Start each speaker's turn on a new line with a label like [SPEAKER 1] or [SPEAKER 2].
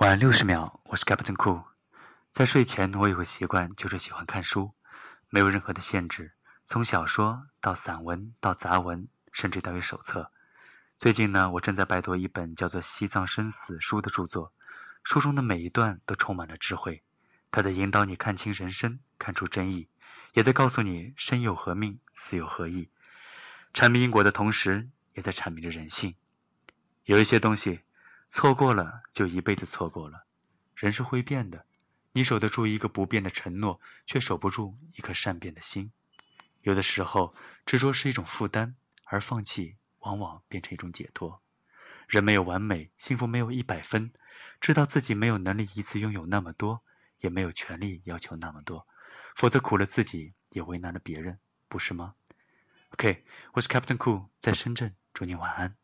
[SPEAKER 1] 晚六十秒，我是 Captain Cool。在睡前，我有个习惯，就是喜欢看书，没有任何的限制，从小说到散文到杂文，甚至到于手册。最近呢，我正在拜读一本叫做《西藏生死书》的著作，书中的每一段都充满了智慧，它在引导你看清人生，看出真意，也在告诉你生有何命，死有何意。阐明因果的同时，也在阐明着人性。有一些东西。错过了就一辈子错过了。人是会变的，你守得住一个不变的承诺，却守不住一颗善变的心。有的时候，执着是一种负担，而放弃往往变成一种解脱。人没有完美，幸福没有一百分。知道自己没有能力一次拥有那么多，也没有权利要求那么多，否则苦了自己，也为难了别人，不是吗？OK，我是 Captain Cool，在深圳，祝你晚安。